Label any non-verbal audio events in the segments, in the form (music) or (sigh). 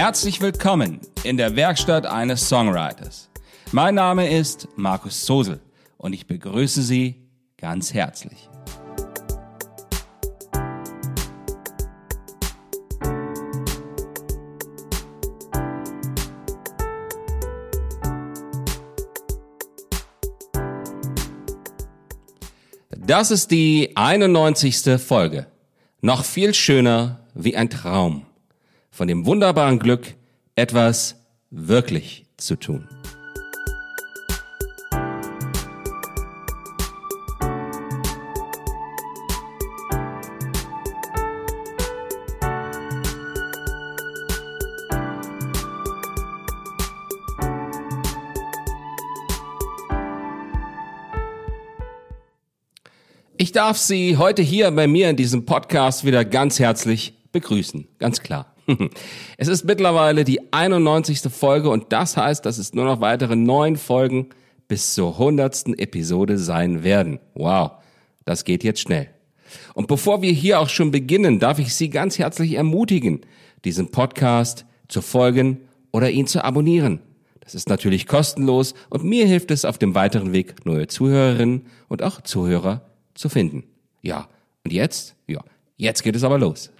Herzlich willkommen in der Werkstatt eines Songwriters. Mein Name ist Markus Sosel und ich begrüße Sie ganz herzlich. Das ist die 91. Folge. Noch viel schöner wie ein Traum. Von dem wunderbaren Glück, etwas wirklich zu tun. Ich darf Sie heute hier bei mir in diesem Podcast wieder ganz herzlich begrüßen. Ganz klar. (laughs) Es ist mittlerweile die 91. Folge und das heißt, dass es nur noch weitere neun Folgen bis zur 100. Episode sein werden. Wow, das geht jetzt schnell. Und bevor wir hier auch schon beginnen, darf ich Sie ganz herzlich ermutigen, diesen Podcast zu folgen oder ihn zu abonnieren. Das ist natürlich kostenlos und mir hilft es auf dem weiteren Weg, neue Zuhörerinnen und auch Zuhörer zu finden. Ja, und jetzt? Ja, jetzt geht es aber los.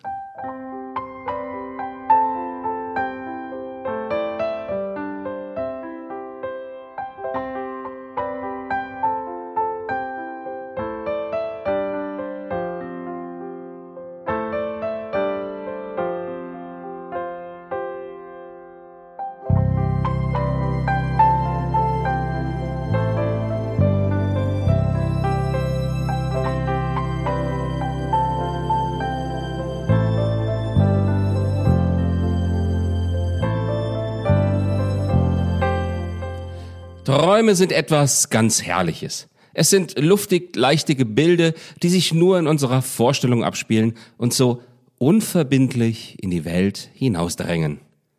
Träume sind etwas ganz Herrliches. Es sind luftig leichte Gebilde, die sich nur in unserer Vorstellung abspielen und so unverbindlich in die Welt hinausdrängen.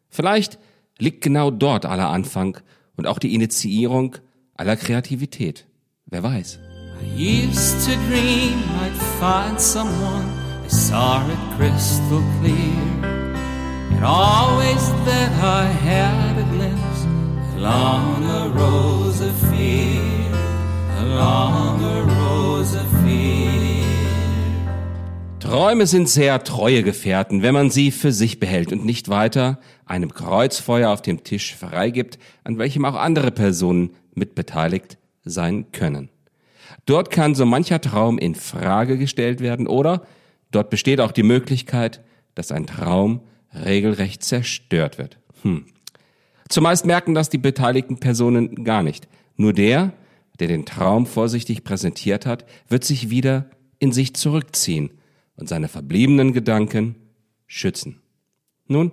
Vielleicht liegt genau dort aller Anfang und auch die Initiierung aller Kreativität. Wer weiß. I used to dream I'd find someone I saw it crystal clear And always that I had a glimpse along a rose Träume sind sehr treue Gefährten, wenn man sie für sich behält und nicht weiter einem Kreuzfeuer auf dem Tisch freigibt, an welchem auch andere Personen mitbeteiligt sein können. Dort kann so mancher Traum in Frage gestellt werden oder dort besteht auch die Möglichkeit, dass ein Traum regelrecht zerstört wird. Hm. Zumeist merken das die beteiligten Personen gar nicht. Nur der, der den Traum vorsichtig präsentiert hat, wird sich wieder in sich zurückziehen und seine verbliebenen Gedanken schützen. Nun,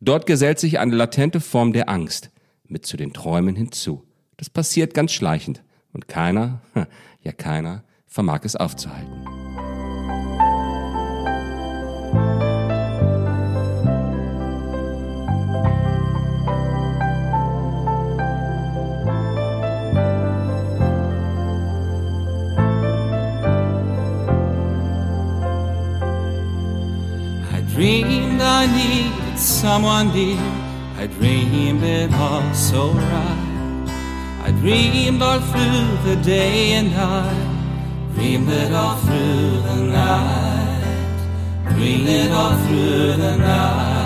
dort gesellt sich eine latente Form der Angst mit zu den Träumen hinzu. Das passiert ganz schleichend und keiner, (laughs) ja keiner, vermag es aufzuhalten. Someone dear. I dreamed it all so right. I dreamed all through the day and I dreamed it all through the night. Dreamed it all through the night.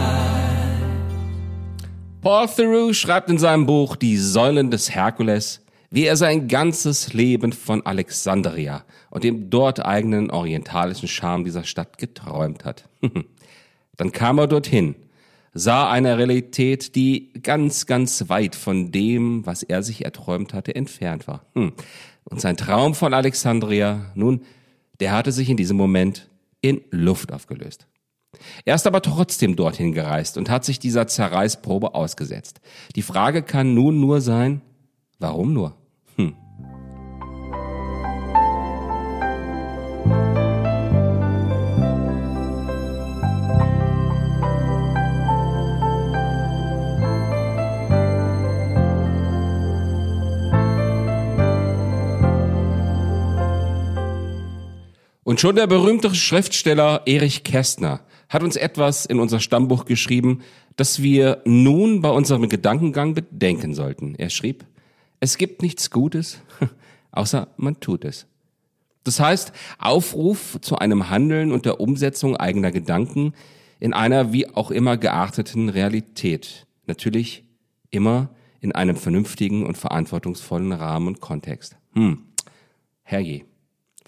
Paul Theroux schreibt in seinem Buch Die Säulen des Herkules, wie er sein ganzes Leben von Alexandria und dem dort eigenen orientalischen Charme dieser Stadt geträumt hat. (laughs) Dann kam er dorthin, sah eine Realität, die ganz, ganz weit von dem, was er sich erträumt hatte, entfernt war. Hm. Und sein Traum von Alexandria, nun, der hatte sich in diesem Moment in Luft aufgelöst. Er ist aber trotzdem dorthin gereist und hat sich dieser Zerreißprobe ausgesetzt. Die Frage kann nun nur sein, warum nur? Und schon der berühmte Schriftsteller Erich Kästner hat uns etwas in unser Stammbuch geschrieben, das wir nun bei unserem Gedankengang bedenken sollten. Er schrieb, es gibt nichts Gutes, (laughs) außer man tut es. Das heißt, Aufruf zu einem Handeln und der Umsetzung eigener Gedanken in einer wie auch immer gearteten Realität. Natürlich immer in einem vernünftigen und verantwortungsvollen Rahmen und Kontext. Hm, herrje,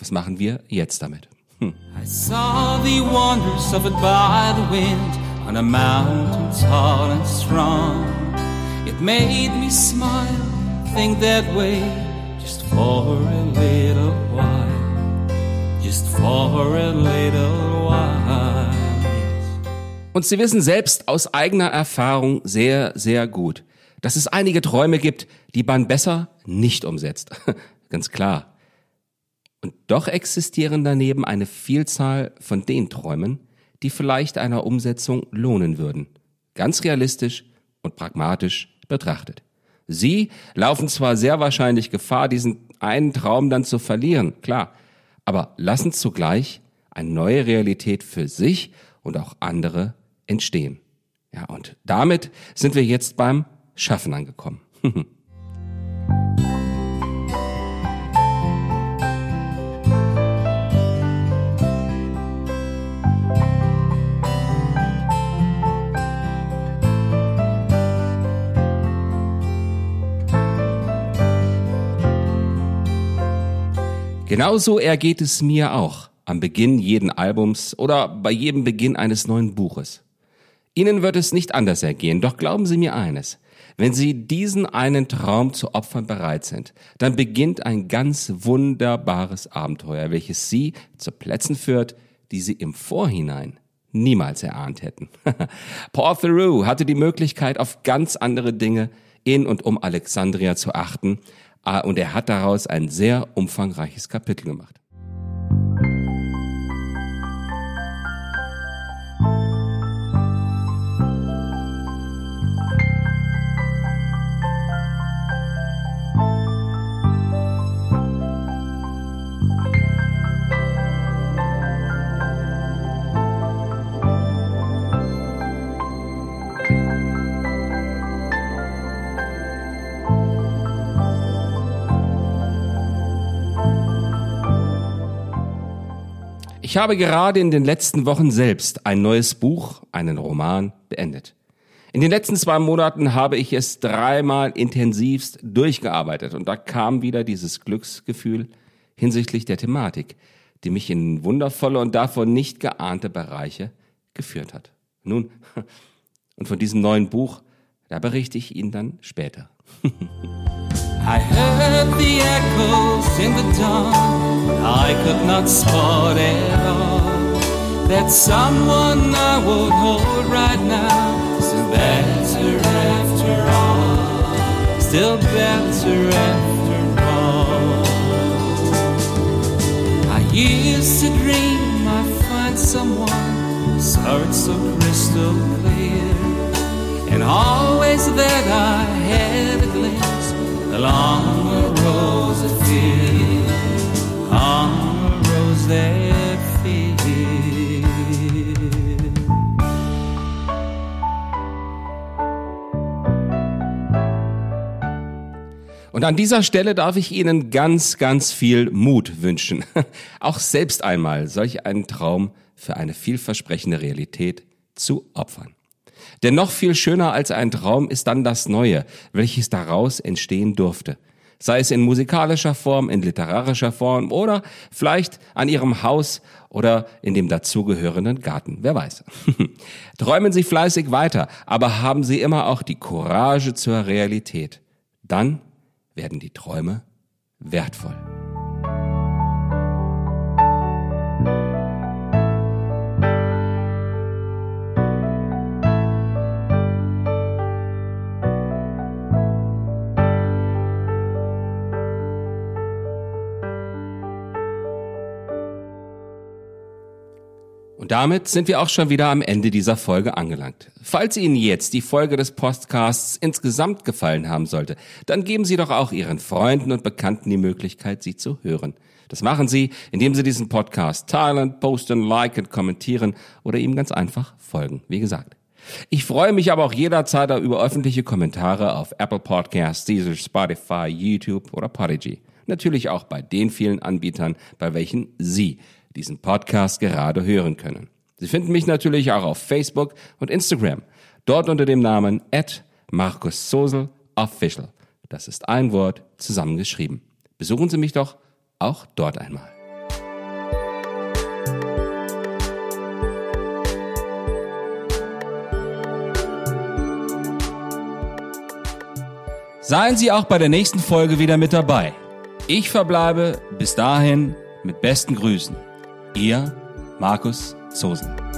was machen wir jetzt damit? Hm. I saw the wonders of it by the wind on a mountain tall and strong. It made me smile, think that way, just for a little while, just for a little while. Und Sie wissen selbst aus eigener Erfahrung sehr, sehr gut, dass es einige Träume gibt, die man besser nicht umsetzt. (laughs) Ganz klar. Und doch existieren daneben eine Vielzahl von den Träumen, die vielleicht einer Umsetzung lohnen würden. Ganz realistisch und pragmatisch betrachtet. Sie laufen zwar sehr wahrscheinlich Gefahr, diesen einen Traum dann zu verlieren, klar, aber lassen zugleich eine neue Realität für sich und auch andere entstehen. Ja, und damit sind wir jetzt beim Schaffen angekommen. (laughs) Genauso ergeht es mir auch am Beginn jeden Albums oder bei jedem Beginn eines neuen Buches. Ihnen wird es nicht anders ergehen, doch glauben Sie mir eines. Wenn Sie diesen einen Traum zu opfern bereit sind, dann beginnt ein ganz wunderbares Abenteuer, welches Sie zu Plätzen führt, die Sie im Vorhinein niemals erahnt hätten. (laughs) Paul Theroux hatte die Möglichkeit, auf ganz andere Dinge in und um Alexandria zu achten, und er hat daraus ein sehr umfangreiches Kapitel gemacht. Ich habe gerade in den letzten Wochen selbst ein neues Buch, einen Roman, beendet. In den letzten zwei Monaten habe ich es dreimal intensivst durchgearbeitet und da kam wieder dieses Glücksgefühl hinsichtlich der Thematik, die mich in wundervolle und davon nicht geahnte Bereiche geführt hat. Nun, (laughs) und von diesem neuen Buch, da berichte ich Ihnen dann später. I heard the echoes in the dawn. I could not spot at all that someone I would hold right now. Still better after all. Still better after all. I used to dream I'd find someone whose heart so crystal clear, and always that I had a glimpse along a rose that fear, on a rose that fear. Und an dieser Stelle darf ich Ihnen ganz, ganz viel Mut wünschen, (laughs) auch selbst einmal solch einen Traum für eine vielversprechende Realität zu opfern. Denn noch viel schöner als ein Traum ist dann das Neue, welches daraus entstehen durfte. Sei es in musikalischer Form, in literarischer Form oder vielleicht an Ihrem Haus oder in dem dazugehörenden Garten. Wer weiß. (laughs) Träumen Sie fleißig weiter, aber haben Sie immer auch die Courage zur Realität. Dann werden die Träume wertvoll. Damit sind wir auch schon wieder am Ende dieser Folge angelangt. Falls Ihnen jetzt die Folge des Podcasts insgesamt gefallen haben sollte, dann geben Sie doch auch Ihren Freunden und Bekannten die Möglichkeit, sie zu hören. Das machen Sie, indem Sie diesen Podcast teilen, posten, liken, kommentieren oder ihm ganz einfach folgen. Wie gesagt. Ich freue mich aber auch jederzeit über öffentliche Kommentare auf Apple Podcasts, Caesar, Spotify, YouTube oder Podigy. Natürlich auch bei den vielen Anbietern, bei welchen Sie diesen Podcast gerade hören können. Sie finden mich natürlich auch auf Facebook und Instagram. Dort unter dem Namen at Markus Sosel Official. Das ist ein Wort zusammengeschrieben. Besuchen Sie mich doch auch dort einmal. Seien Sie auch bei der nächsten Folge wieder mit dabei. Ich verbleibe bis dahin mit besten Grüßen. Ihr Markus Sosen.